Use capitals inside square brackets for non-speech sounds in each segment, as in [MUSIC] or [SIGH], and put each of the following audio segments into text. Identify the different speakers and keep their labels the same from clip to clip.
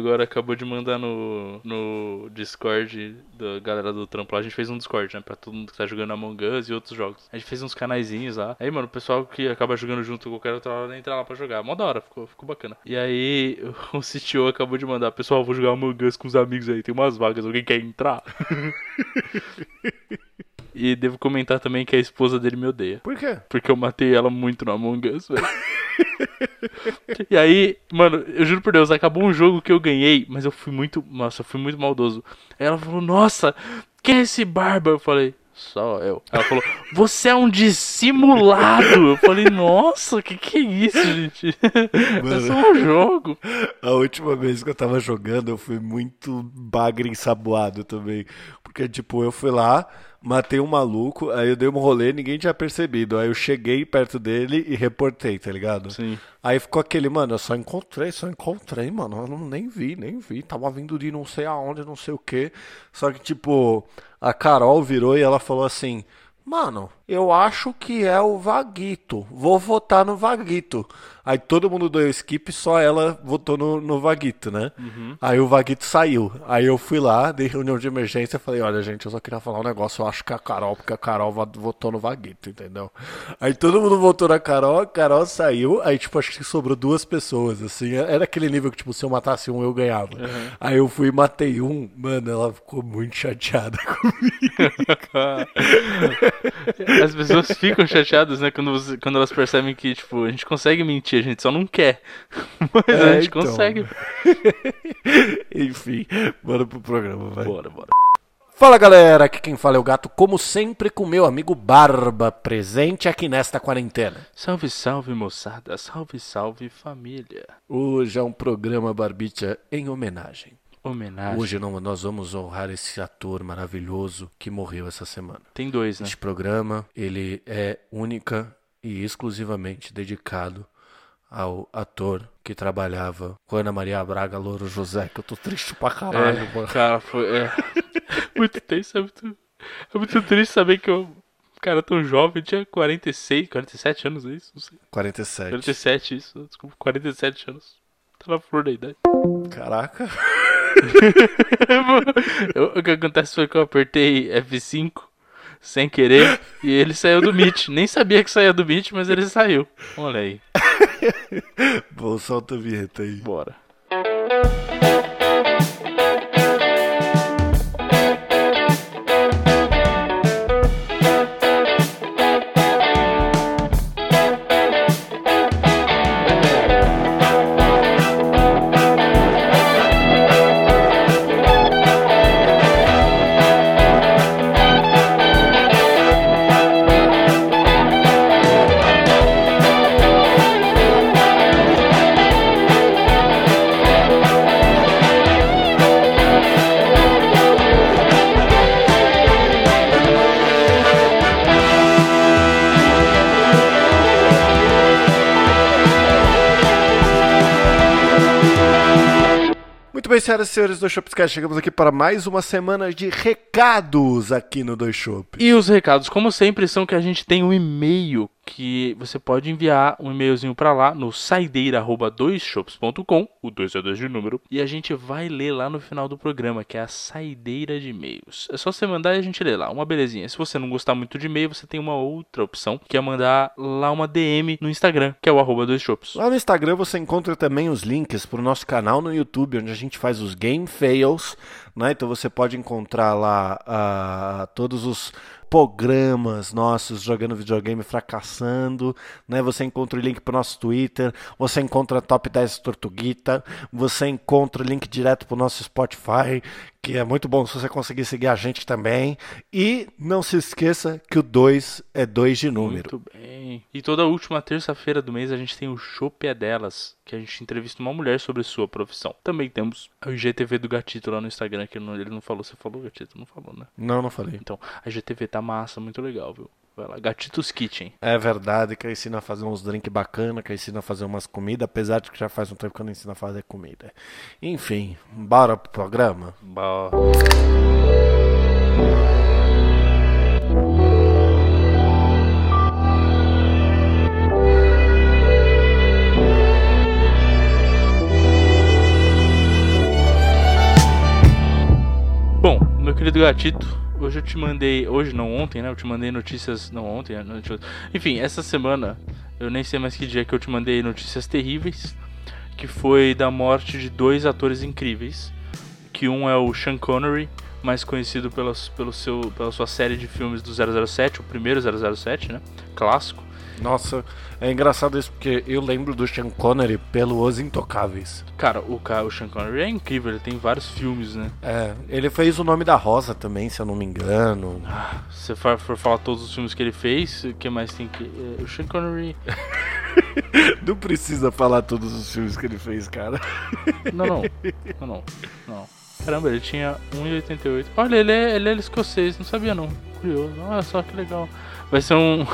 Speaker 1: agora acabou de mandar no, no Discord da galera do trampo lá. A gente fez um Discord, né? Pra todo mundo que tá jogando Among Us e outros jogos. A gente fez uns canaizinhos lá. Aí, mano, o pessoal que acaba jogando junto com qualquer outra hora entra lá pra jogar. Mó da hora, ficou, ficou bacana. E aí, [LAUGHS] o CTO acabou de mandar: Pessoal, vou jogar Among Us com os amigos aí. Tem umas vagas, alguém quer entrar? [LAUGHS] E devo comentar também que a esposa dele me odeia.
Speaker 2: Por quê?
Speaker 1: Porque eu matei ela muito no Among Us, velho. [LAUGHS] e aí, mano, eu juro por Deus, acabou um jogo que eu ganhei, mas eu fui muito. Nossa, eu fui muito maldoso. Aí ela falou, nossa, quem é esse barba? Eu falei, só eu. Ela falou, você é um dissimulado. Eu falei, nossa, que que é isso, gente? [LAUGHS] É só um jogo.
Speaker 2: A última vez que eu tava jogando, eu fui muito bagre ensaboado também. Porque, tipo, eu fui lá, matei um maluco, aí eu dei um rolê, ninguém tinha percebido. Aí eu cheguei perto dele e reportei, tá ligado?
Speaker 1: Sim.
Speaker 2: Aí ficou aquele, mano, eu só encontrei, só encontrei, mano. Eu não, nem vi, nem vi. Tava vindo de não sei aonde, não sei o que. Só que, tipo, a Carol virou e ela falou assim: Mano, eu acho que é o Vaguito. Vou votar no Vaguito. Aí todo mundo deu skip, só ela votou no, no Vaguito, né?
Speaker 1: Uhum.
Speaker 2: Aí o Vaguito saiu. Aí eu fui lá, dei reunião de emergência e falei: Olha, gente, eu só queria falar um negócio. Eu acho que é a Carol, porque a Carol votou no Vaguito, entendeu? Aí todo mundo votou na Carol, a Carol saiu. Aí, tipo, acho que sobrou duas pessoas, assim. Era aquele nível que, tipo, se eu matasse um, eu ganhava. Aí eu fui e matei um. Mano, ela ficou muito chateada [LAUGHS] comigo. [LAUGHS] [LAUGHS]
Speaker 1: As pessoas ficam chateadas, né, quando, você- quando elas percebem que, tipo, a gente consegue mentir, a gente só não quer. [LAUGHS] Mas a
Speaker 2: É,
Speaker 1: gente
Speaker 2: então.
Speaker 1: consegue. [LAUGHS]
Speaker 2: Enfim, bora pro programa, vai.
Speaker 1: Bora, bora.
Speaker 2: Fala galera, aqui quem fala é o gato, como sempre, com meu amigo Barba, presente aqui nesta quarentena.
Speaker 1: Salve, salve, moçada. Salve, salve, família.
Speaker 2: Hoje é um programa Barbicha em homenagem.
Speaker 1: Homenagem.
Speaker 2: Hoje não, nós vamos honrar esse ator maravilhoso que morreu essa semana.
Speaker 1: Tem dois, né?
Speaker 2: Este programa, ele é única e exclusivamente dedicado ao ator que trabalhava com Ana Maria Braga Louro José, que eu tô triste pra caralho,
Speaker 1: É,
Speaker 2: mano.
Speaker 1: cara, foi. É. [LAUGHS] muito tenso, é muito, é muito triste saber que eu. Cara, tão jovem, tinha 46, 47 anos, é isso? Não sei.
Speaker 2: 47.
Speaker 1: 47, isso, desculpa, 47 anos. Tá na flor da idade.
Speaker 2: Caraca.
Speaker 1: O que acontece foi que eu apertei F5 sem querer e ele saiu do Meet. Nem sabia que saía do Meet, mas ele saiu. Olha aí,
Speaker 2: Bom, solta a vinheta aí.
Speaker 1: bora.
Speaker 2: Bem, senhoras e senhores do Shopscast, chegamos aqui para mais uma semana de recados aqui no Dois Shop.
Speaker 1: E os recados, como sempre, são que a gente tem um e-mail que você pode enviar um e-mailzinho pra lá no saideira@doisshops.com, o 2 é 2 de número, e a gente vai ler lá no final do programa, que é a saideira de e-mails. É só você mandar e a gente lê lá, uma belezinha. Se você não gostar muito de e-mail, você tem uma outra opção, que é mandar lá uma DM no Instagram, que é o arroba dois shops.
Speaker 2: Lá no Instagram você encontra também os links para o nosso canal no YouTube, onde a gente faz os Game Fails, né? Então você pode encontrar lá ah, todos os programas nossos jogando videogame fracassando, né? Você encontra o link para o nosso Twitter, você encontra Top 10 Tortuguita, você encontra o link direto para o nosso Spotify, que é muito bom se você conseguir seguir a gente também. E não se esqueça que o 2 é 2 de número.
Speaker 1: Muito bem. E toda última terça-feira do mês a gente tem o Chopp é Delas, que a gente entrevista uma mulher sobre sua profissão. Também temos o IGTV do Gatito lá no Instagram, que ele não, ele não falou. Você falou, Gatito? Não falou, né?
Speaker 2: Não, não falei.
Speaker 1: Então, a IGTV tá massa, muito legal, viu? com ela. Gatitos Kitchen.
Speaker 2: É verdade, que ensina a fazer uns drinks bacana, que ensina a fazer umas comidas, apesar de que já faz um tempo que eu não ensino a fazer comida. Enfim, bora pro programa?
Speaker 1: Bora. Bom, meu querido gatito, hoje eu te mandei, hoje não ontem, né? Eu te mandei notícias, não ontem, né? enfim, essa semana, eu nem sei mais que dia que eu te mandei notícias terríveis, que foi da morte de dois atores incríveis, que um é o Sean Connery, mais conhecido pela, pelo seu, pela sua série de filmes do 007, o primeiro 007, né? Clássico.
Speaker 2: Nossa, é engraçado isso porque eu lembro do Sean Connery pelo Os Intocáveis.
Speaker 1: Cara, o, o Sean Connery é incrível, ele tem vários filmes, né?
Speaker 2: É, ele fez O Nome da Rosa também, se eu não me engano.
Speaker 1: Ah, se você for, for, falar todos os filmes que ele fez, o que mais tem que. É, o Sean Connery. [LAUGHS]
Speaker 2: não precisa falar todos os filmes que ele fez, cara.
Speaker 1: Não, não. Não, não. não. Caramba, ele tinha 1,88. Olha, ele é, ele é escocês, não sabia não. Curioso. Olha só que legal. Vai ser um.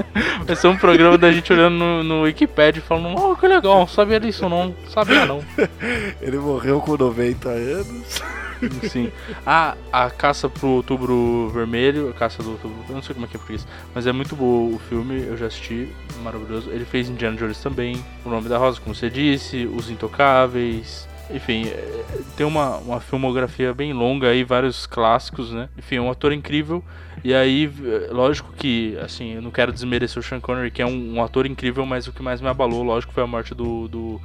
Speaker 1: [LAUGHS] Vai ser um programa da gente olhando no, no Wikipedia falando, oh, que legal, não sabia disso não, sabia não. [LAUGHS]
Speaker 2: Ele morreu com 90 anos. [LAUGHS]
Speaker 1: Sim. A, a caça pro outubro vermelho, a caça do outubro, eu não sei como é que é por isso, mas é muito bom o filme, eu já assisti, maravilhoso. Ele fez Indiana Jones também, O Nome da Rosa, como você disse, Os Intocáveis, enfim, é, tem uma, uma filmografia bem longa aí, vários clássicos, né? Enfim, é um ator incrível. E aí, lógico que, assim, eu não quero desmerecer o Sean Connery, que é um, um ator incrível, mas o que mais me abalou, lógico, foi a morte do, do,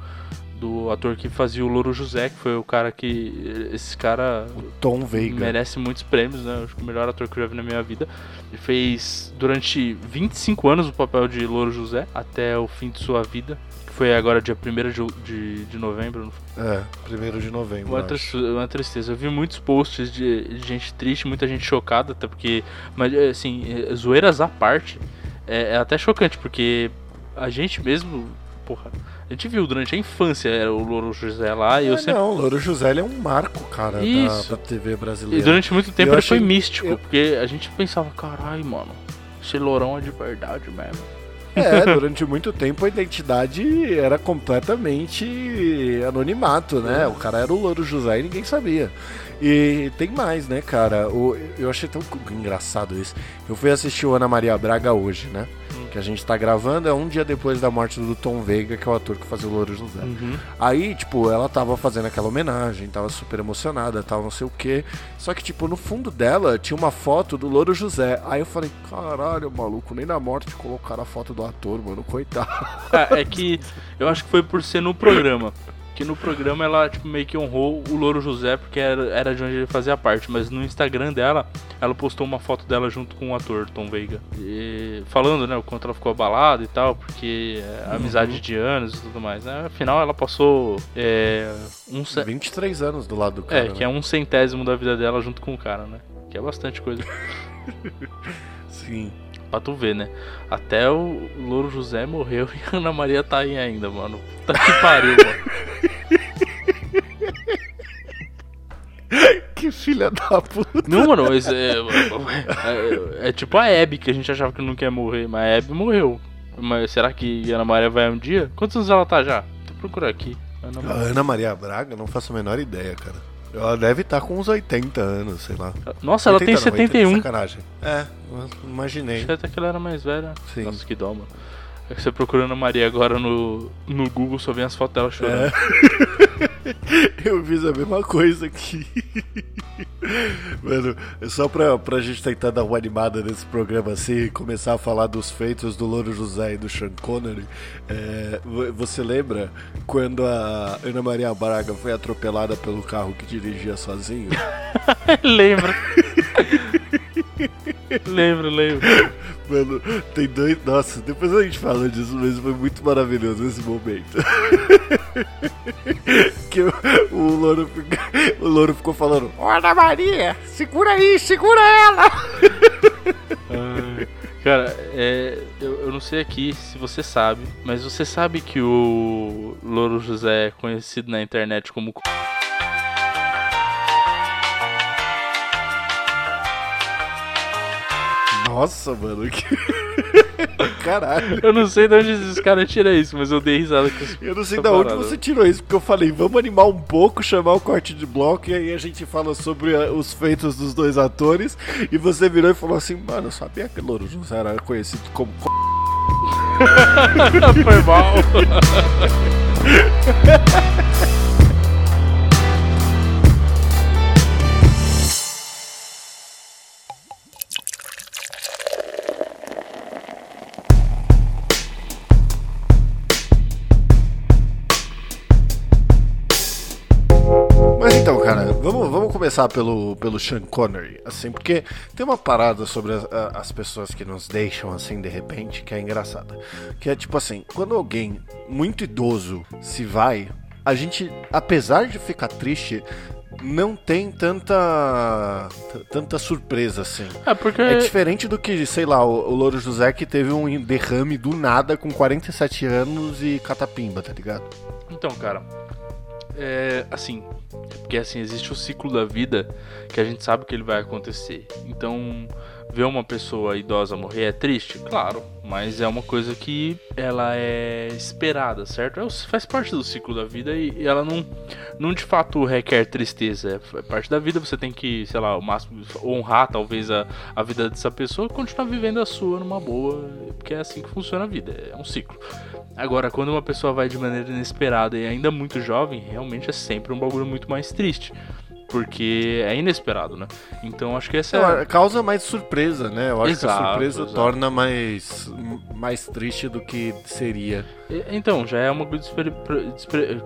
Speaker 1: do ator que fazia o Louro José, que foi o cara que. Esse cara.
Speaker 2: O Tom Veiga.
Speaker 1: Merece muitos prêmios, né? Acho que o melhor ator que eu já vi na minha vida. Ele fez durante 25 anos o papel de Louro José, até o fim de sua vida. Foi agora dia 1 de, de, de novembro.
Speaker 2: É, 1 de novembro.
Speaker 1: Uma, tristeza, uma tristeza. Eu vi muitos posts de, de, gente triste, muita gente chocada, até porque. Mas, assim, é, zoeiras à parte, é, é até chocante, porque a gente mesmo. Porra. A gente viu durante a infância era o Louro José lá e
Speaker 2: é,
Speaker 1: eu sempre.
Speaker 2: Não, o Louro José é um marco, cara, da, da, TV brasileira.
Speaker 1: E durante muito tempo ele achei... foi místico, eu... porque a gente pensava, caralho, mano, esse lourão é de verdade mesmo. [LAUGHS]
Speaker 2: É, durante muito tempo a identidade era completamente anonimato, né? O cara era o Louro José e ninguém sabia. E tem mais, né, cara? Eu achei tão engraçado isso. Eu fui assistir o Ana Maria Braga hoje, né? Que a gente tá gravando é um dia depois da morte do Tom Veiga, que é o ator que fazia o Louro José. Uhum. Aí, tipo, ela tava fazendo aquela homenagem, tava super emocionada, tal, não sei o quê. Só que, tipo, no fundo dela tinha uma foto do Louro José. Aí eu falei, caralho, maluco, nem na morte colocaram a foto do ator, mano, coitado.
Speaker 1: É, é que eu acho que foi por ser no programa que no programa ela tipo, meio que honrou o Louro José, porque era, era de onde ele fazia parte. Mas no Instagram dela, ela postou uma foto dela junto com o ator Tom Veiga. E, falando, né, o quanto ela ficou abalada e tal, porque é, amizade uhum. de anos e tudo mais. Né? Afinal, ela passou é,
Speaker 2: um 23 anos do lado do cara.
Speaker 1: É, que é né? é um centésimo da vida dela junto com o cara, né? Que é bastante coisa. [LAUGHS]
Speaker 2: Sim.
Speaker 1: Pra tu ver, né? Até o Louro José morreu [LAUGHS] e a Ana Maria tá aí ainda, mano. Puta que pariu, mano. [LAUGHS]
Speaker 2: que filha da puta.
Speaker 1: Não, mano, mas é, é, é, é, tipo a Abby, que a gente achava que não quer morrer, mas a Abby morreu. Mas será que a Ana Maria vai um dia? Quantos anos ela tá já? Tô procurando aqui.
Speaker 2: Ana Maria. Ana Maria Braga, não faço a menor ideia, cara. Ela deve estar tá com uns 80 anos, sei lá.
Speaker 1: Nossa, ela tem não, 71. 80,
Speaker 2: sacanagem. É, imaginei.
Speaker 1: Achei até que ela era mais velha.
Speaker 2: Sim.
Speaker 1: Nossa, que dó, mano. É que você procurando a Maria agora no, no Google, só vem as fotos dela chorando. É. [LAUGHS] [LAUGHS]
Speaker 2: Eu fiz a mesma coisa aqui. [LAUGHS] Mano, só pra, pra gente tentar dar uma animada nesse programa assim e começar a falar dos feitos do Louro José e do Sean Connery, é, você lembra quando a Ana Maria Braga foi atropelada pelo carro que dirigia sozinho? [LAUGHS]
Speaker 1: Lembro. lembro, lembro.
Speaker 2: Mano, tem dois. Nossa, depois a gente fala disso, mas foi muito maravilhoso esse momento. [LAUGHS] que o, o, louro, o louro ficou falando: Olha, Maria, segura aí, segura ela! [LAUGHS]
Speaker 1: cara, é, eu, eu não sei aqui se você sabe, mas você sabe que o Louro José é conhecido na internet como.
Speaker 2: Nossa, mano. Que... [LAUGHS] Caralho.
Speaker 1: Eu não sei de onde esses caras tiram isso, mas eu dei risada com isso.
Speaker 2: Eu não sei de onde você tirou isso, porque eu falei, vamos animar um pouco, chamar o corte de bloco, e aí a gente fala sobre eh, os feitos dos dois atores. E você virou e falou assim, mano, eu sabia que Louro José era conhecido como. [LAUGHS]
Speaker 1: Foi mal. [LAUGHS]
Speaker 2: começar pelo, pelo Sean Connery, assim, porque tem uma parada sobre as, as pessoas que nos deixam assim de repente que é engraçada. Que é tipo assim, quando alguém muito idoso se vai, a gente, apesar de ficar triste, não tem tanta tanta surpresa assim.
Speaker 1: É porque.
Speaker 2: É diferente do que, sei lá, o, o Louro José que teve um derrame do nada com 47 anos e catapimba, tá ligado?
Speaker 1: Então, cara, é assim, porque assim existe o ciclo da vida que a gente sabe que ele vai acontecer. Então, ver uma pessoa idosa morrer é triste, claro, mas é uma coisa que ela é esperada, certo? É, faz parte do ciclo da vida e ela não, não de fato requer tristeza. É parte da vida, você tem que, sei lá, o máximo honrar talvez a, a vida dessa pessoa e continuar vivendo a sua numa boa, porque é assim que funciona a vida, é um ciclo. Agora, quando uma pessoa vai de maneira inesperada e ainda muito jovem, realmente é sempre um bagulho muito mais triste porque é inesperado, né? Então acho que essa
Speaker 2: é... causa mais surpresa, né? Eu acho exato, que a surpresa exato. torna mais mais triste do que seria.
Speaker 1: Então, já é uma despre... Despre...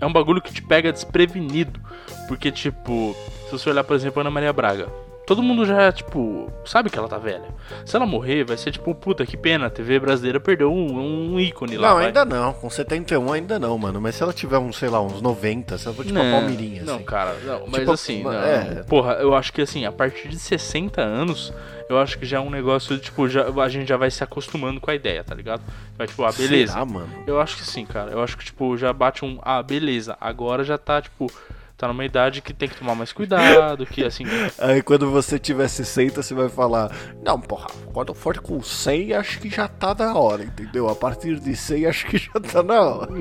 Speaker 1: é um bagulho que te pega desprevenido, porque tipo, se você olhar, por exemplo, Ana Maria Braga, todo mundo já, tipo, sabe que ela tá velha. Se ela morrer, vai ser tipo, puta, que pena, a TV brasileira perdeu um, um ícone lá.
Speaker 2: Não,
Speaker 1: vai.
Speaker 2: ainda não. Com 71 ainda não, mano. Mas se ela tiver uns, sei lá, uns 90, se ela for tipo
Speaker 1: não,
Speaker 2: uma palmeirinha,
Speaker 1: Não,
Speaker 2: assim.
Speaker 1: cara, não, mas
Speaker 2: Tipo,
Speaker 1: assim, não,
Speaker 2: é.
Speaker 1: porra, eu acho que assim, a partir de 60 anos, eu acho que já é um negócio, tipo, já, a gente já vai se acostumando com a ideia, tá ligado? Vai tipo, ah, beleza.
Speaker 2: Será, mano?
Speaker 1: Eu acho que sim, cara. Eu acho que, tipo, já bate um, ah, beleza, agora já tá, tipo, tá numa idade que tem que tomar mais cuidado, que assim. [LAUGHS]
Speaker 2: Aí quando você tiver 60, você vai falar: Não, porra, quando eu for com 100, acho que já tá na hora, entendeu? A partir de 100, acho que já tá na hora.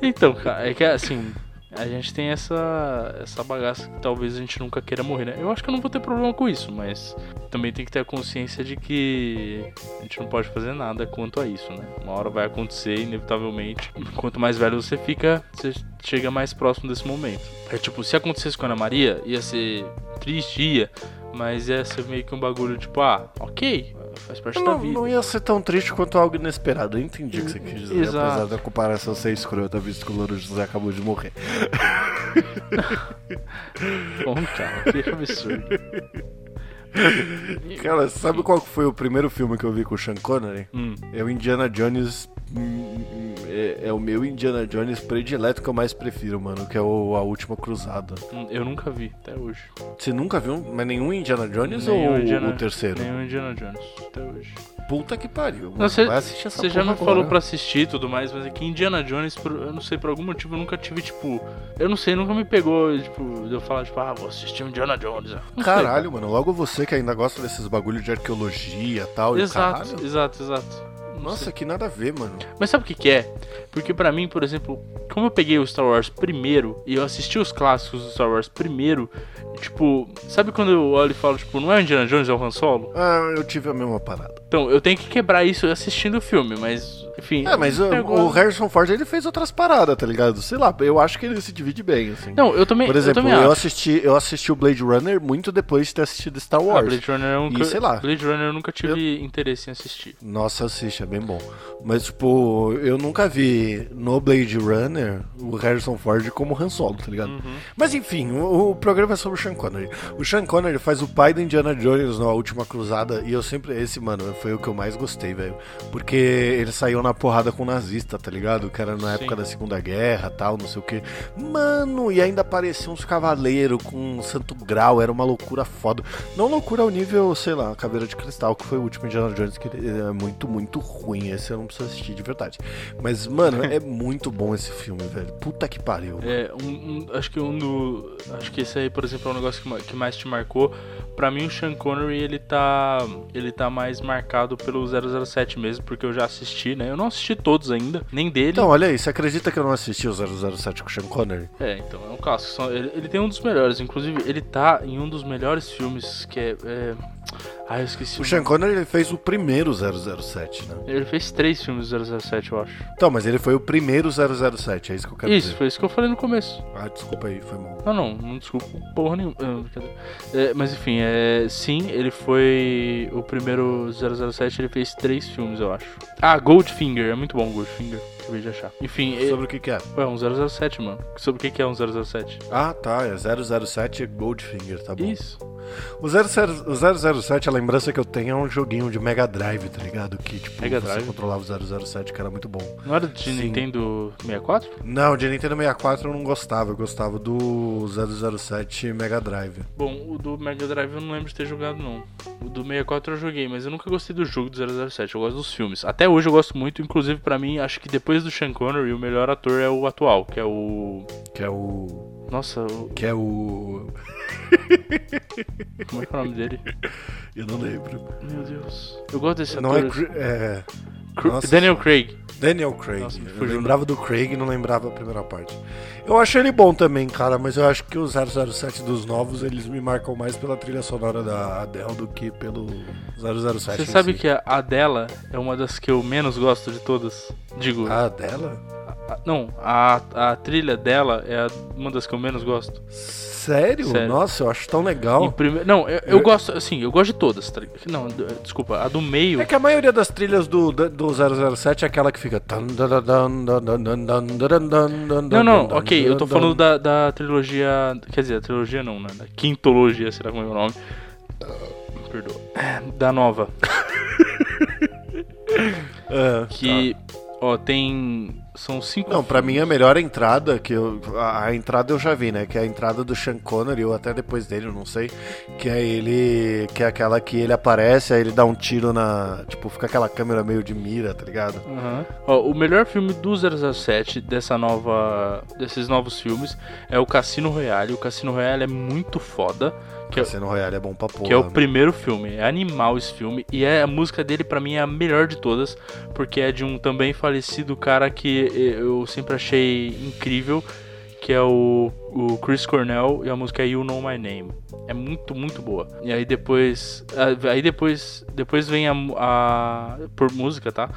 Speaker 1: Então, cara, é que assim. A gente tem essa, essa bagaça que talvez a gente nunca queira morrer, né? Eu acho que eu não vou ter problema com isso, mas também tem que ter a consciência de que a gente não pode fazer nada quanto a isso, né? Uma hora vai acontecer, inevitavelmente. Quanto mais velho você fica, você chega mais próximo desse momento. É tipo, se acontecesse com a Ana Maria, ia ser triste, ia, mas ia ser meio que um bagulho tipo, ah, ok, faz parte da
Speaker 2: Não,
Speaker 1: vida.
Speaker 2: não ia ser tão triste quanto algo inesperado. Eu entendi o que você quis dizer,
Speaker 1: Exato.
Speaker 2: apesar da comparação ser escrota, visto que o Louro José acabou de morrer. [LAUGHS]
Speaker 1: Bom, cara, que absurdo. [LAUGHS] [LAUGHS]
Speaker 2: Cara, sabe qual foi o primeiro filme que eu vi com o Sean Connery?
Speaker 1: Hum.
Speaker 2: É o Indiana Jones. É, é o meu Indiana Jones predileto que eu mais prefiro, mano, que é o A Última Cruzada.
Speaker 1: Hum, Eu nunca vi, até hoje.
Speaker 2: Você nunca viu mas nenhum Indiana Jones
Speaker 1: Nenhum
Speaker 2: ou
Speaker 1: Indiana-
Speaker 2: o terceiro?
Speaker 1: Nenhum Indiana Jones, até hoje.
Speaker 2: Puta que pariu. Mano.
Speaker 1: Não, Você
Speaker 2: Vai assistir essa
Speaker 1: você já me falou
Speaker 2: agora.
Speaker 1: pra assistir e tudo mais, mas é que Indiana Jones, eu não sei, por algum motivo eu nunca tive, tipo. Eu não sei, nunca me pegou, tipo, de eu falar, tipo, ah, vou assistir Indiana Jones. Não sei.
Speaker 2: Caralho, mano, logo você que ainda gosta desses bagulho de arqueologia e tal. e o
Speaker 1: Exato, exato, exato.
Speaker 2: Nossa, que nada a ver, mano.
Speaker 1: Mas sabe o que, que é? Porque pra mim, por exemplo, como eu peguei o Star Wars primeiro e eu assisti os clássicos do Star Wars primeiro, tipo, sabe quando eu olho e falo, tipo, não é o Indiana Jones, é o Han Solo?
Speaker 2: Ah, eu tive a mesma parada.
Speaker 1: Então, eu tenho que quebrar isso assistindo o filme, mas, enfim.
Speaker 2: É, mas o, o Harrison Ford ele fez outras paradas, tá ligado? Sei lá, eu acho que ele se divide bem, assim.
Speaker 1: Não, eu também.
Speaker 2: Por exemplo,
Speaker 1: eu,
Speaker 2: eu,
Speaker 1: também
Speaker 2: assisti, eu assisti o Blade Runner muito depois de ter assistido Star
Speaker 1: Ah,
Speaker 2: Wars.
Speaker 1: Blade Runner é um
Speaker 2: E sei lá.
Speaker 1: Blade Runner eu nunca tive interesse em assistir.
Speaker 2: Nossa, assiste, é bem bom. Mas, tipo, eu nunca vi no Blade Runner o Harrison Ford como Han Solo, tá ligado?
Speaker 1: Uhum.
Speaker 2: Mas enfim, o, o programa é sobre o Sean Connery. O Sean Connery faz o pai do Indiana Jones na Última Cruzada e eu sempre, esse, mano, foi o que eu mais gostei, velho. Porque ele saiu na porrada com o nazista, tá ligado? Que era na
Speaker 1: Sim.
Speaker 2: época da Segunda Guerra tal, não sei o que. Mano, e ainda apareciam uns cavaleiros com um santo grau, era uma loucura foda. Não loucura ao nível, sei lá, Caveira de Cristal, que foi o último Indiana Jones, que é muito, muito ruim. Esse eu não preciso assistir de verdade. Mas, mano, é [LAUGHS] muito bom esse filme, velho. Puta que pariu.
Speaker 1: É, um, um- acho que um do. Acho que esse aí, por exemplo, é um negócio que, que mais te marcou. Pra mim, o Sean Connery, ele tá. Ele tá mais marcado pelo 007 mesmo, porque eu já assisti, né? Eu não assisti todos ainda, nem dele.
Speaker 2: Então, olha aí, você acredita que eu não assisti o 007 com o Sean Connery?
Speaker 1: É, então, é um clássico. Ele, ele tem um dos melhores, inclusive, ele tá em um dos melhores filmes que é. é... Ah, eu esqueci.
Speaker 2: O Sean Connery ele fez o primeiro 007, né?
Speaker 1: Ele fez três filmes do 007, eu acho.
Speaker 2: Então, mas ele foi o primeiro 007, é isso que eu quero
Speaker 1: Isso,
Speaker 2: dizer.
Speaker 1: foi isso que eu falei no começo.
Speaker 2: Ah, desculpa aí, foi mal.
Speaker 1: Não, não, não desculpa porra nenhuma. Ah. É, mas enfim, é, sim, ele foi o primeiro 007, ele fez três filmes, eu acho. Ah, Goldfinger, é muito bom Goldfinger. Acabei de achar. Enfim, é,
Speaker 2: Sobre o que que é?
Speaker 1: é um 007, mano. Sobre o que que é um 007?
Speaker 2: Ah, tá, é 007 Goldfinger, tá bom.
Speaker 1: Isso.
Speaker 2: O, 00, o 007, a lembrança que eu tenho é um joguinho de Mega Drive, tá ligado? Que, tipo,
Speaker 1: Mega
Speaker 2: você
Speaker 1: Drive?
Speaker 2: controlava o 007, que era muito bom.
Speaker 1: Não era de
Speaker 2: Sim.
Speaker 1: Nintendo 64?
Speaker 2: Não, de Nintendo 64 eu não gostava, eu gostava do 007 Mega Drive.
Speaker 1: Bom, o do Mega Drive eu não lembro de ter jogado, não. O do 64 eu joguei, mas eu nunca gostei do jogo do 007. Eu gosto dos filmes. Até hoje eu gosto muito, inclusive pra mim, acho que depois do Sean Connery, o melhor ator é o atual, que é o.
Speaker 2: Que é o.
Speaker 1: Nossa, o...
Speaker 2: Que é o. [LAUGHS]
Speaker 1: como é que é o nome dele?
Speaker 2: Eu não lembro.
Speaker 1: Meu Deus. Eu gosto desse
Speaker 2: Não é,
Speaker 1: ator.
Speaker 2: Cra- é.
Speaker 1: Cr-
Speaker 2: Nossa
Speaker 1: Daniel. Craig.
Speaker 2: Daniel Craig.
Speaker 1: Nossa,
Speaker 2: eu lembrava do Craig e não lembrava a primeira parte. Eu acho ele bom também, cara, mas eu acho que o 007 dos novos eles me marcam mais pela trilha sonora da Adele do que pelo 007.
Speaker 1: Você sabe
Speaker 2: si.
Speaker 1: que a, a dela é uma das que eu menos gosto de todas? Digo,
Speaker 2: A dela?
Speaker 1: Não, a, a trilha dela é uma das que eu menos gosto.
Speaker 2: Sério?
Speaker 1: Sério.
Speaker 2: Nossa, eu acho tão legal.
Speaker 1: prime- Não, eu, eu gosto, assim, eu gosto de todas. tá? Não, desculpa, a do meio.
Speaker 2: É que a maioria das trilhas do, do 007 é aquela que fica.
Speaker 1: Não, não, ok, eu tô falando da, da trilogia. Quer dizer, a trilogia não, né? Da quintologia, será como é o nome? Perdoa. Da nova.
Speaker 2: É,
Speaker 1: Que, ó, tem. São cinco.
Speaker 2: Não, pra mim a melhor entrada que eu. A, a entrada eu já vi, né? Que é a entrada do Sean Connery, ou até depois dele, eu não sei. Que é ele. Que é aquela que ele aparece, aí ele dá um tiro na. Tipo, fica aquela câmera meio de mira, tá ligado?
Speaker 1: Aham. Ó, o melhor filme do 007 dessa nova, desses novos filmes é o Cassino Royale. O Cassino Royale é muito foda. Que é,
Speaker 2: Cassino Royale é bom pra porra.
Speaker 1: que é o
Speaker 2: né?
Speaker 1: primeiro filme. É animal esse filme. E é, a música dele, pra mim, é a melhor de todas. Porque é de um também falecido cara que eu sempre achei incrível. Que é o, o Chris Cornell. E a música é You Know My Name. É muito, muito boa. E aí depois. Aí depois. Depois vem a, a. Por música, tá?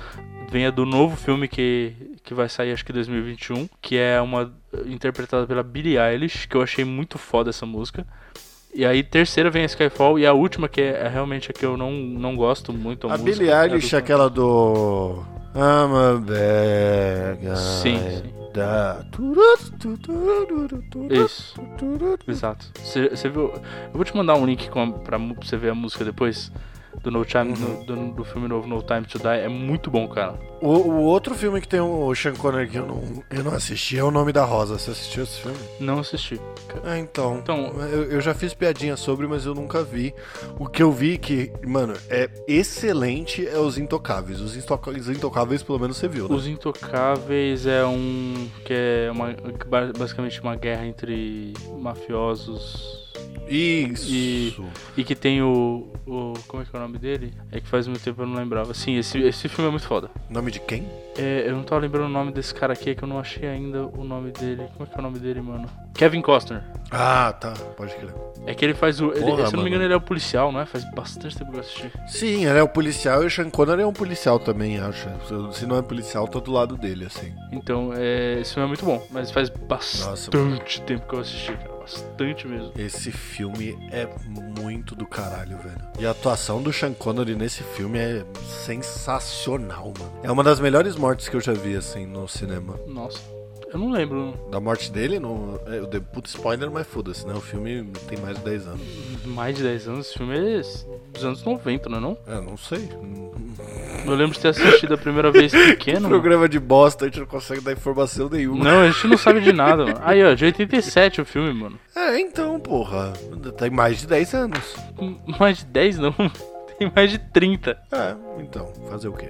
Speaker 1: Vem a do novo filme que. Que vai sair acho que em 2021. Que é uma. Interpretada pela Billie Eilish. Que eu achei muito foda essa música. E aí, terceira vem a Skyfall. E a última, que é, é realmente a que eu não, não gosto muito.
Speaker 2: A
Speaker 1: música,
Speaker 2: Billie
Speaker 1: é a
Speaker 2: Eilish,
Speaker 1: do-
Speaker 2: aquela do. I'm a bad guy.
Speaker 1: Sim, sim.
Speaker 2: Da...
Speaker 1: Isso, exato. Você viu. Eu vou te mandar um link com a, pra mu- pra você ver a música depois. Do, no Time, no- do, do filme novo No Time to Die. É muito bom, cara.
Speaker 2: O, o outro filme que tem o Sean Connery que eu não, eu não assisti é O Nome da Rosa. Você assistiu esse filme?
Speaker 1: Não assisti.
Speaker 2: Ah, então.
Speaker 1: Então-
Speaker 2: eu, eu já fiz piadinha sobre, mas eu nunca vi. O que eu vi que, mano, é excelente é Os Intocáveis. Os, Intocáveis, pelo menos, você viu, né?
Speaker 1: Os Intocáveis é um. que é uma, ba- basicamente uma guerra entre mafiosos.
Speaker 2: Isso.
Speaker 1: E- E que tem o, o. Como é que é o nome dele? É que faz muito tempo eu não lembrava. Sim, esse, esse filme é muito foda.
Speaker 2: Nome de quem?
Speaker 1: É, eu não tava lembrando o nome desse cara aqui, é que eu não achei ainda o nome dele. Como é que é o nome dele, mano? Kevin Costner.
Speaker 2: Ah, tá. Pode crer.
Speaker 1: É que ele faz o. ele-
Speaker 2: Porra,
Speaker 1: se eu não me engano, ele é o policial, não é? Faz bastante tempo que eu assisti.
Speaker 2: Sim, ele é o policial e o Sean Connery é um policial também, acho. Se- não é policial, tô do lado dele, assim.
Speaker 1: Então, é, esse filme é muito bom, mas faz
Speaker 2: Nossa,
Speaker 1: bastante tempo que eu assisti, cara. Bastante mesmo.
Speaker 2: Esse filme é muito do caralho, velho. E a atuação do Sean Connery nesse filme é sensacional, mano. É uma das melhores mortes que eu já vi, assim, no cinema.
Speaker 1: Nossa. Eu não lembro.
Speaker 2: Da morte dele, no. É, eu dei puto spoiler, mas foda-se, né? O filme tem mais de 10 anos.
Speaker 1: Mais de 10 anos, esse filme é dos anos 90, não é não?
Speaker 2: É, não sei.
Speaker 1: Eu lembro de ter assistido a primeira vez [LAUGHS] pequeno.
Speaker 2: Programa de bosta, a gente não consegue dar informação nenhuma.
Speaker 1: Não, a gente não sabe de nada, mano. Aí, ó, de 87 o filme, mano.
Speaker 2: É, então, porra. Tem mais de 10 anos.
Speaker 1: Mais de 10 não. [LAUGHS] Tem mais de 30.
Speaker 2: É, então, fazer o quê?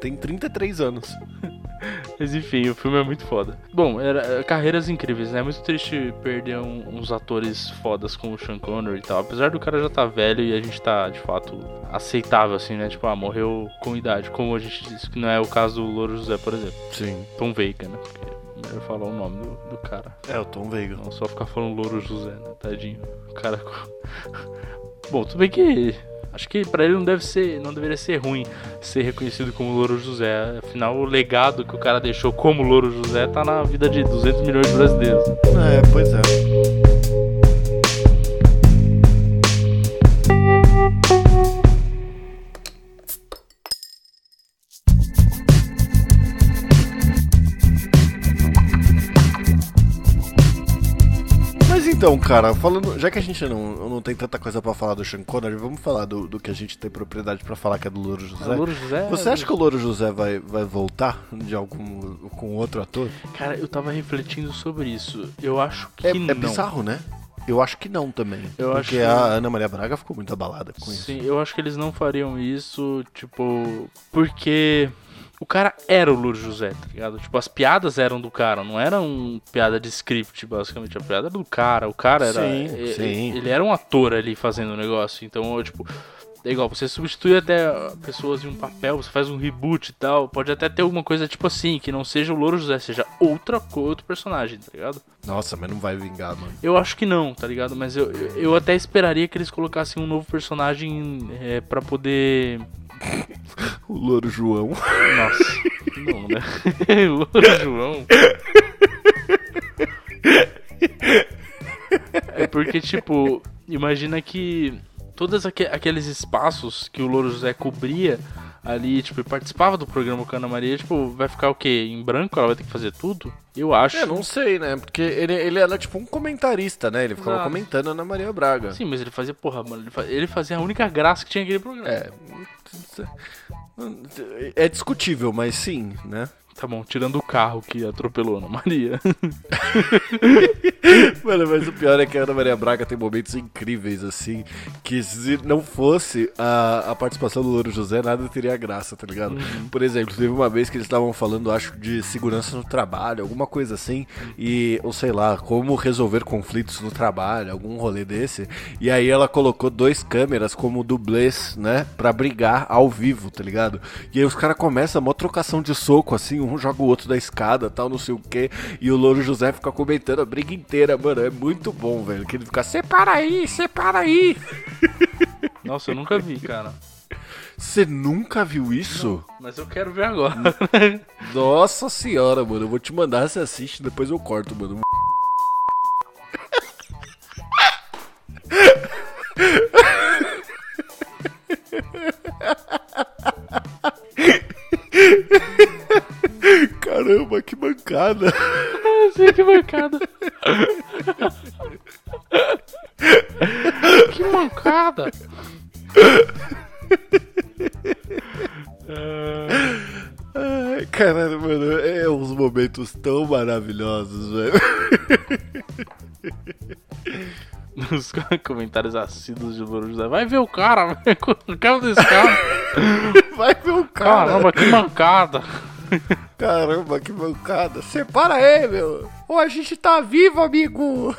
Speaker 2: Tem 33 anos. [LAUGHS]
Speaker 1: Mas enfim, o filme é muito foda. Bom, era, é, carreiras incríveis, né? É muito triste perder um- uns atores fodas como o Sean Connery e tal. Apesar do cara já tá velho e a gente tá, de fato, aceitável, assim, né? Tipo, ah, morreu com idade. Como a gente disse, que não é o caso do Louro José, por exemplo.
Speaker 2: Sim.
Speaker 1: Tom Veiga, né? Porque é melhor falar o nome do, do cara.
Speaker 2: É, o Tom Veiga.
Speaker 1: Não só ficar falando Louro José, né? Tadinho. O cara. [LAUGHS] Bom, tudo bem que. Acho que pra ele não deve ser. Não deveria ser ruim ser reconhecido como Louro José. Afinal, o legado que o cara deixou como Louro José tá na vida de 200 milhões de brasileiros.
Speaker 2: É, pois é. Então, cara, falando, já que a gente não, não tem tanta coisa pra falar do Sean Connery, vamos falar do, do que a gente tem propriedade pra falar, que é do Louro José.
Speaker 1: Louro José.
Speaker 2: Você acha que o Louro José vai, vai voltar de algum com outro ator?
Speaker 1: Cara, eu tava refletindo sobre isso. Eu acho que
Speaker 2: É,
Speaker 1: não.
Speaker 2: é bizarro, né? Eu acho que não também.
Speaker 1: Eu
Speaker 2: porque
Speaker 1: acho-
Speaker 2: a Ana Maria Braga ficou muito abalada com isso.
Speaker 1: Sim, eu acho que eles não fariam isso, tipo, porque o cara era o Louro José, tá ligado? Tipo, as piadas eram do cara, não era um piada de script, basicamente. A piada era do cara, o cara era.
Speaker 2: Sim,
Speaker 1: e-
Speaker 2: sim.
Speaker 1: Ele era um ator ali fazendo o negócio, então, eu, tipo. É igual, você substitui até pessoas em um papel, você faz um reboot e tal. Pode até ter alguma coisa tipo assim, que não seja o Louro José, seja outra outro personagem, tá ligado?
Speaker 2: Nossa, mas não vai vingar, mano.
Speaker 1: Eu acho que não, tá ligado? Mas eu, eu eu até esperaria que eles colocassem um novo personagem é, para poder.
Speaker 2: O Louro João.
Speaker 1: Nossa, não, né? [LAUGHS] Louro João. É porque, tipo, imagina que todos aque- aqueles espaços que o Louro José cobria ali, tipo, e participava do programa com a Ana Maria, tipo, vai ficar o quê? Em branco? Ela vai ter que fazer tudo? Eu acho.
Speaker 2: É, não sei, né? Porque ele, ele era tipo um comentarista, né? Ele ficava
Speaker 1: Exato.
Speaker 2: comentando a Ana Maria Braga.
Speaker 1: Sim, mas ele fazia, porra, mano, ele fa- ele fazia a única graça que tinha aquele programa.
Speaker 2: É. É discutível, mas sim, né?
Speaker 1: Tá bom, tirando o carro que atropelou a Ana Maria. [LAUGHS]
Speaker 2: Mano, mas o pior é que a Ana Maria Braga tem momentos incríveis, assim, que se não fosse a, a participação do Louro José, nada teria graça, tá ligado? Por exemplo, teve uma vez que eles estavam falando, acho, de segurança no trabalho, alguma coisa assim, e, ou sei lá, como resolver conflitos no trabalho, algum rolê desse, e aí ela colocou dois câmeras como dublês, né, pra brigar ao vivo, tá ligado? E aí os caras começam uma trocação de soco, assim, um joga o outro da escada, tal, não sei o que, e o Louro José fica comentando a briga inteira, mano, é muito bom, velho, que ele fica, separa aí, separa aí. [LAUGHS]
Speaker 1: Nossa, eu nunca vi, cara.
Speaker 2: Você nunca viu isso?
Speaker 1: Mas eu quero ver agora. [LAUGHS]
Speaker 2: Nossa senhora, mano, eu vou te mandar, você assiste, depois eu corto, mano. [LAUGHS] Caramba, que bancada.
Speaker 1: Sei que mancada. que mancada.
Speaker 2: Ai, caralho, mano, é uns momentos tão maravilhosos, velho.
Speaker 1: Os comentários assíduos de Louro José. Vai ver o cara, velho. [LAUGHS] O cara desse cara.
Speaker 2: Vai ver o cara.
Speaker 1: Caramba, que mancada.
Speaker 2: Caramba, que bancada. Separa aí, meu. Ô, a gente tá vivo, amigo.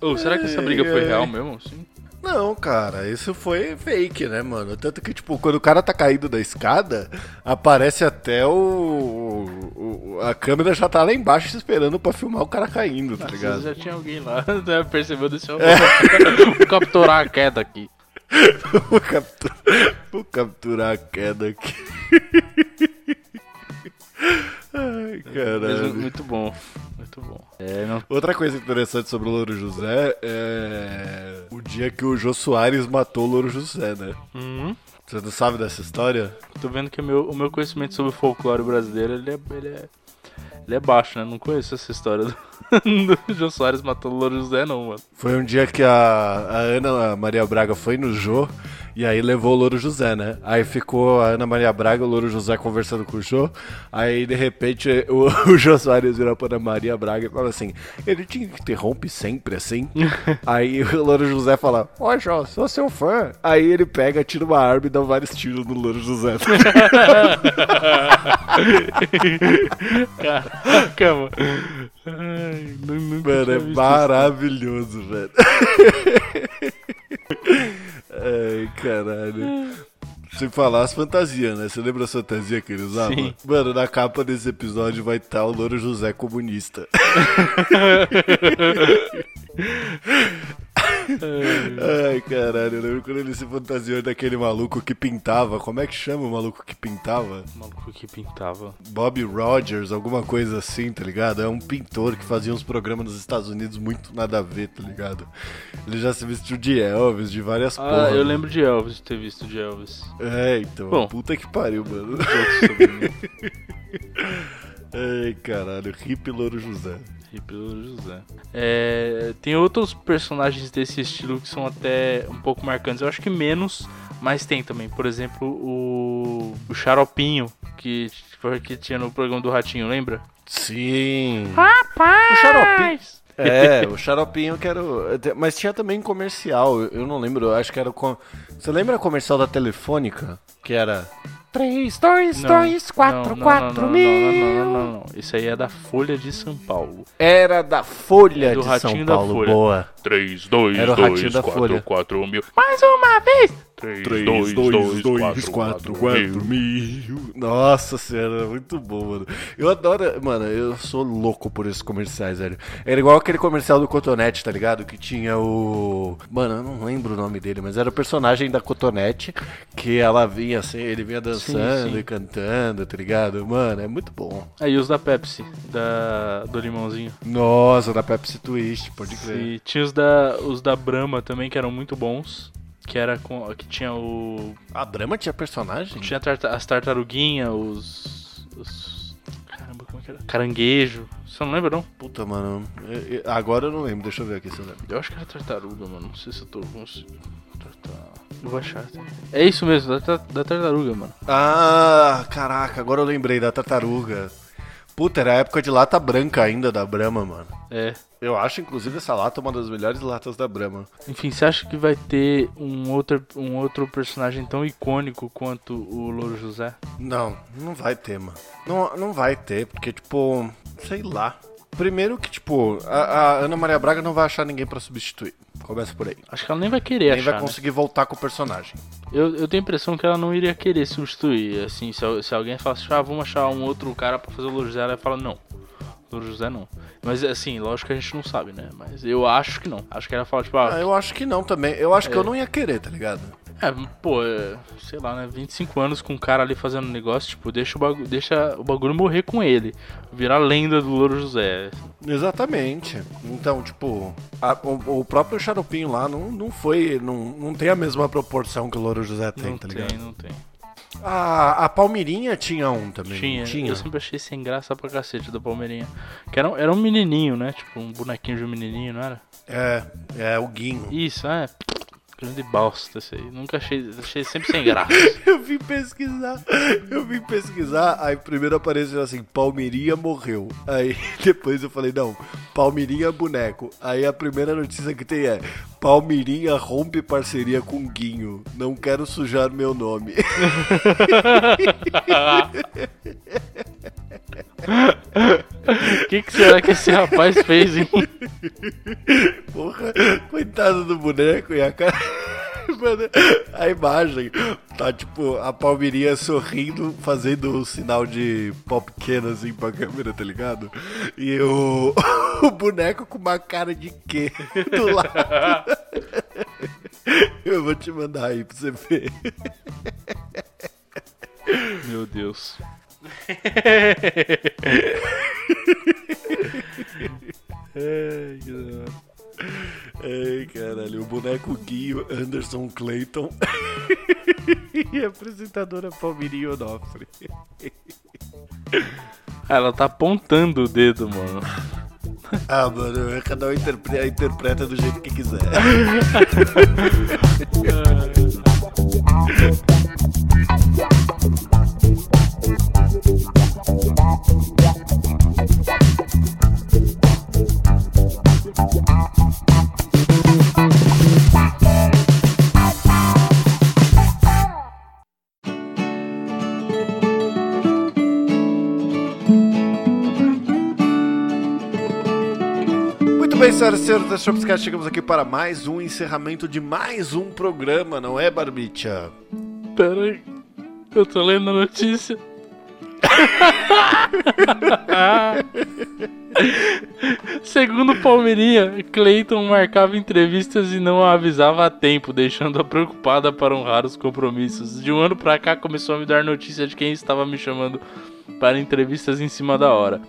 Speaker 1: Ô, será que essa briga foi real mesmo? Sim.
Speaker 2: Não, cara, isso foi fake, né, mano? Tanto que, tipo, quando o cara tá caído da escada, aparece até o. o- a câmera já tá lá embaixo esperando pra filmar o cara caindo, tá
Speaker 1: Às
Speaker 2: ligado?
Speaker 1: já tinha alguém lá, [LAUGHS] né, percebeu desse Vou capturar a queda aqui. [LAUGHS]
Speaker 2: Vou capturar, vou capturar a queda aqui. [LAUGHS] Ai, caralho.
Speaker 1: muito bom. Muito bom. É, não.
Speaker 2: Outra coisa interessante sobre o Louro José é o dia que o Jô Soares matou o Louro José, né?
Speaker 1: Uhum.
Speaker 2: Você não sabe dessa história?
Speaker 1: Tô vendo que o meu, o meu conhecimento sobre o folclore brasileiro ele é, ele é, ele é baixo, né? Não conheço essa história do, [LAUGHS] do Jô Soares matando o Louro José, não, mano.
Speaker 2: Foi um dia que a, a Ana Maria Braga foi no Jô e aí levou o Louro José, né? Aí ficou a Ana Maria Braga e o Louro José conversando com o Jô. Aí de repente o, [LAUGHS] o Jô Soares virou pra Ana Maria Braga e fala assim: ele te interrompe sempre assim? [LAUGHS] aí o Louro José fala: Ó, Jô, sou seu fã. Aí ele pega, tira uma arma e dá vários tiros no Louro José. [LAUGHS]
Speaker 1: Caraca, mano. Ai, nunca
Speaker 2: Mano, é maravilhoso, velho. [LAUGHS] Ai, caralho. Sem falar as fantasias, né? Você lembra as fantasias que ele usava?
Speaker 1: Sim.
Speaker 2: Mano, na capa desse episódio vai estar o Louro José comunista. [LAUGHS] Ai, caralho, eu lembro quando ele se fantasiou daquele maluco que pintava. Como é que chama o maluco que pintava?
Speaker 1: Maluco que pintava.
Speaker 2: Bob Rogers, alguma coisa assim, tá ligado? É um pintor que fazia uns programas nos Estados Unidos muito nada a ver, tá ligado? Ele já se vestiu de Elvis, de várias
Speaker 1: Ah,
Speaker 2: porra.
Speaker 1: eu lembro de Elvis, de ter visto de Elvis.
Speaker 2: É, então.
Speaker 1: Bom.
Speaker 2: Puta que pariu, mano. [LAUGHS] Ai, caralho, hip Louro José.
Speaker 1: Hip Louro José. É, tem outros personagens desse estilo que são até um pouco marcantes. Eu acho que menos, mas tem também. Por exemplo, o, o Xaropinho, que, que tinha no programa do Ratinho, lembra?
Speaker 2: Sim.
Speaker 1: Rapaz!
Speaker 2: O Xaropinho. É, [LAUGHS] o xaropinho que era. O... Mas tinha também comercial, eu não lembro, eu acho que era o. Você lembra o comercial da Telefônica? Que era. 3, 2, 2, 4, 4 mil.
Speaker 1: Não, não, não, não, Isso aí é da Folha de São Paulo.
Speaker 2: Era da Folha
Speaker 1: É do
Speaker 2: de São
Speaker 1: da
Speaker 2: Paulo.
Speaker 1: Folha.
Speaker 2: Boa.
Speaker 1: 3, 2,
Speaker 2: Era o Ratinho da
Speaker 1: 4,
Speaker 2: Folha.
Speaker 1: 4 mil. Mais uma vez! 3,
Speaker 2: 3,
Speaker 1: 2, 2, 2, 4, 4 mil.
Speaker 2: Nossa senhora, muito bom, mano. Eu adoro, mano, eu sou louco por esses comerciais, velho. Era igual aquele comercial do Cotonete, tá ligado? Que tinha o. Mano, eu não lembro o nome dele, mas era o personagem da Cotonete que ela vinha assim, ele vinha dançando
Speaker 1: sim.
Speaker 2: e cantando, tá ligado? Mano, é muito bom.
Speaker 1: Aí os da Pepsi, da, do limãozinho.
Speaker 2: Nossa, da Pepsi Twist, pode crer.
Speaker 1: E tinha os da, os da Brahma também, que eram muito bons. Que era com. Que tinha o.
Speaker 2: A Brahma tinha personagem?
Speaker 1: Tinha tarta- as tartaruguinhas, os. os. Caramba, como é que era? Caranguejo. Você não lembra, não?
Speaker 2: Puta, mano. eu- eu- agora eu não lembro, deixa eu ver aqui se eu lembro.
Speaker 1: Eu acho que era tartaruga, mano. Não sei se eu tô. cons- Tarta- Eu vou achar. tá? É isso mesmo, da, da tartaruga, mano.
Speaker 2: Ah, caraca, agora eu lembrei da tartaruga. Puta, era a época de lata branca ainda da Brahma, mano.
Speaker 1: É.
Speaker 2: Eu acho, inclusive, essa lata uma das melhores latas da Brahma.
Speaker 1: Enfim, você acha que vai ter um outro, um outro personagem tão icônico quanto o Louro José?
Speaker 2: Não, não vai ter, mano. Não, não vai ter, porque, tipo, sei lá. Primeiro que, tipo, a, a Ana Maria Braga não vai achar ninguém pra substituir. Começa por aí.
Speaker 1: Acho que ela nem vai querer
Speaker 2: Nem
Speaker 1: achar.
Speaker 2: vai
Speaker 1: né?
Speaker 2: conseguir voltar com o personagem.
Speaker 1: Eu, eu tenho a impressão que ela não iria querer substituir. Assim, se, se alguém falasse, ah, vamos achar um outro cara pra fazer o Louro José, ela fala, não. Louro José não. Mas assim, lógico que a gente não sabe, né? Mas eu acho que não. Acho que ela fala, tipo,
Speaker 2: Ah,
Speaker 1: ah,
Speaker 2: eu acho que não também. Eu acho que
Speaker 1: É.
Speaker 2: eu não ia querer, tá ligado?
Speaker 1: É, pô, sei lá, né? 25 anos com um cara ali fazendo negócio, tipo, deixa o, bagulho, deixa o bagulho morrer com ele. Virar lenda do Louro José.
Speaker 2: Exatamente. Então, tipo, a- o, o próprio Xaropinho lá não, não foi. Não, não tem a mesma proporção que o Louro José tem,
Speaker 1: não
Speaker 2: tá
Speaker 1: tem,
Speaker 2: ligado?
Speaker 1: não tem.
Speaker 2: A, a Palmirinha tinha um também.
Speaker 1: Tinha,
Speaker 2: Tinha.
Speaker 1: eu sempre achei sem graça pra cacete da Palmeirinha. Que era, um- era um menininho, né? Tipo, um bonequinho de um menininho, não era?
Speaker 2: É, é o Guinho.
Speaker 1: Isso, é. Grande bosta esse aí. Nunca achei. Achei sempre sem graça. [LAUGHS]
Speaker 2: Eu vim pesquisar, eu vim pesquisar, aí primeiro apareceu assim, Palmirinha morreu. Aí [LAUGHS] depois eu falei, não, Palmirinha boneco. Aí a primeira notícia que tem é, Palmirinha rompe parceria com Guinho. Não quero sujar meu nome.
Speaker 1: O [LAUGHS] que, que será que esse rapaz fez, hein?
Speaker 2: Porra, coitado do boneco e a cara. [LAUGHS] Mano, a imagem tá tipo a Palmirinha sorrindo, fazendo um sinal de pó pequeno assim pra câmera, tá ligado? E o, [LAUGHS] o boneco com uma cara de quê [LAUGHS] do lado. Eu vou te mandar aí pra você ver.
Speaker 1: Meu Deus. Ai, que da hora.
Speaker 2: Ai, caralho, o boneco Guio Anderson Clayton [LAUGHS] e a apresentadora Palmirinha Onofre.
Speaker 1: Ela tá apontando o dedo, mano.
Speaker 2: Ah, mano, cada um interpreta, interpreta do jeito que quiser. [LAUGHS] [LAUGHS] Senhores da Shopscast, chegamos aqui para mais um encerramento de mais um programa, não é, Barbicha?
Speaker 1: Pera aí. Eu tô lendo a notícia. [LAUGHS] Segundo Palmeirinha, Clayton marcava entrevistas e não a avisava a tempo, deixando-a preocupada para honrar os compromissos. De um ano pra cá, começou a me dar notícia de quem estava me chamando para entrevistas em cima da hora.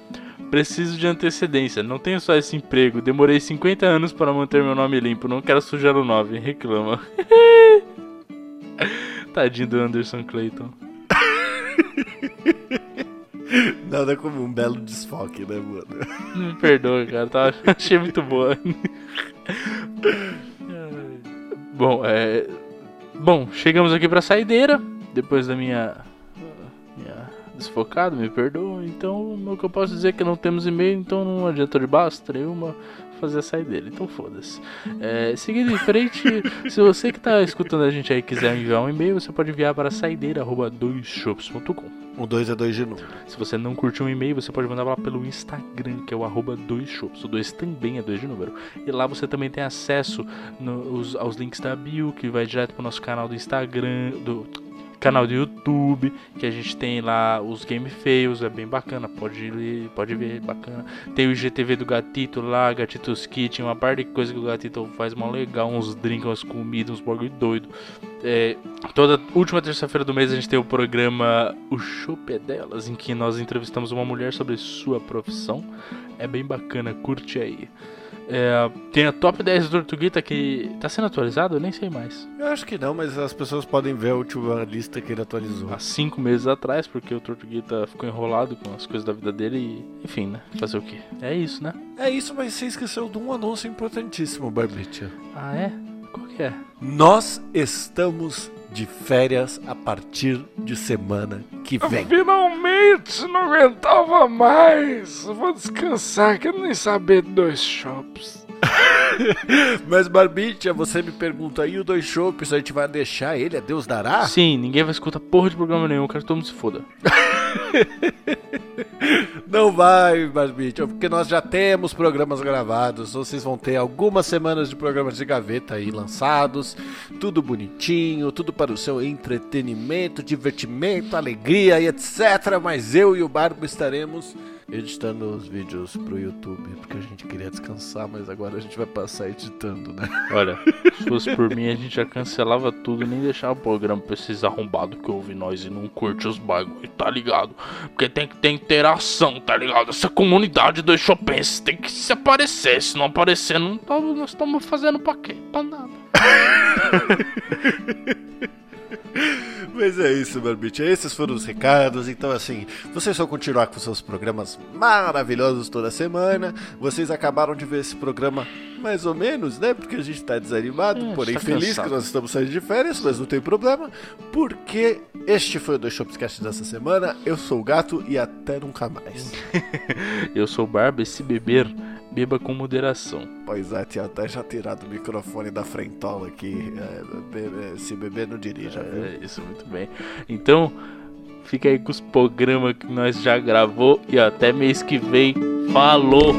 Speaker 1: Preciso de antecedência, não tenho só esse emprego. Demorei 50 anos para manter meu nome limpo, não quero sujar o nome. Reclama. [LAUGHS] Tadinho do Anderson Clayton. [LAUGHS]
Speaker 2: Nada como um belo desfoque, né, mano?
Speaker 1: Me perdoa, cara. Tá? [LAUGHS] Achei muito boa. Bom, é. Bom, chegamos aqui pra saideira. Depois da minha. Minha desfocada, me perdoa. Então, o que eu posso dizer é que não temos e-mail, então não adianta de basta nenhuma fazer a saideira. Então foda-se. É, seguindo em frente, [LAUGHS] se você que tá escutando a gente aí quiser enviar um e-mail, você pode enviar para saideira.doisshops.com.
Speaker 2: O 2 é 2 de número.
Speaker 1: Se você não curtiu um e-mail, você pode mandar lá pelo Instagram, que é o arroba 2shops. O 2 também é 2 de número. E lá você também tem acesso no, os, aos links da bio, que vai direto pro nosso canal do Instagram, do canal do YouTube, que a gente tem lá os game fails, é bem bacana, pode ir, pode ver, bacana. Tem o IGTV do Gatito lá, Gatitos Kitchen, uma parte de coisa que o Gatito faz mal legal, uns drinks, umas comidas, uns bagulho doido. É, toda última terça-feira do mês a gente tem o programa O Chopp é Delas, em que nós entrevistamos uma mulher sobre sua profissão. É bem bacana, curte aí. É, tem a top 10 do Tortuguita que tá sendo atualizado, eu nem sei mais.
Speaker 2: Eu acho que não, mas as pessoas podem ver a última lista que ele atualizou.
Speaker 1: Há cinco meses atrás, porque o Tortuguita ficou enrolado com as coisas da vida dele e, enfim, né? Fazer o quê? É isso, né?
Speaker 2: É isso, mas você esqueceu de um anúncio importantíssimo, Barbicha.
Speaker 1: Ah, é? Qual que é?
Speaker 2: Nós estamos de férias a partir de semana que vem.
Speaker 1: Finalmente, não aguentava mais. Vou descansar, quero nem saber de dois shops. [LAUGHS]
Speaker 2: Mas Barbicha, você me pergunta aí o dois shows, a gente vai deixar ele, a Deus dará?
Speaker 1: Sim, ninguém vai escutar porra de programa nenhum, quero que todo mundo se foda. [LAUGHS] [LAUGHS]
Speaker 2: Não vai, Barbicha, porque nós já temos programas gravados. Vocês vão ter algumas semanas de programas de gaveta aí lançados. Tudo bonitinho, tudo para o seu entretenimento, divertimento, alegria e etc. Mas eu e o Barbo estaremos editando os vídeos pro YouTube, porque a gente queria descansar, mas agora a gente vai passar editando, né?
Speaker 1: Olha, se fosse por mim, a gente já cancelava tudo e nem deixava o programa pra esses arrombados que ouvem nós e não curte os bagulho, tá ligado? Porque tem que ter interação, tá ligado? Essa comunidade dos Chopins tem que se aparecer, se não aparecer, não tá, nós estamos fazendo pra quê? Pra nada. [LAUGHS]
Speaker 2: Mas é isso, Barbite. Esses foram os recados. Então, assim, vocês vão continuar com seus programas maravilhosos toda semana. Vocês acabaram de ver esse programa mais ou menos, né? Porque a gente tá desanimado,
Speaker 1: É,
Speaker 2: porém
Speaker 1: tá
Speaker 2: feliz
Speaker 1: cansado.
Speaker 2: que nós estamos saindo de férias, mas não tem problema. Porque este foi o Dois Shopscast dessa semana. Eu sou o Gato e até nunca mais. [LAUGHS]
Speaker 1: Eu sou o Barba e se beber, beba com moderação.
Speaker 2: pois é, tinha até já tirado o microfone da frentola aqui. É, se beber, não dirija, viu?
Speaker 1: É, isso, muito bem. Então, fica aí com os programas que nós já gravou e até mês que vem. Falou!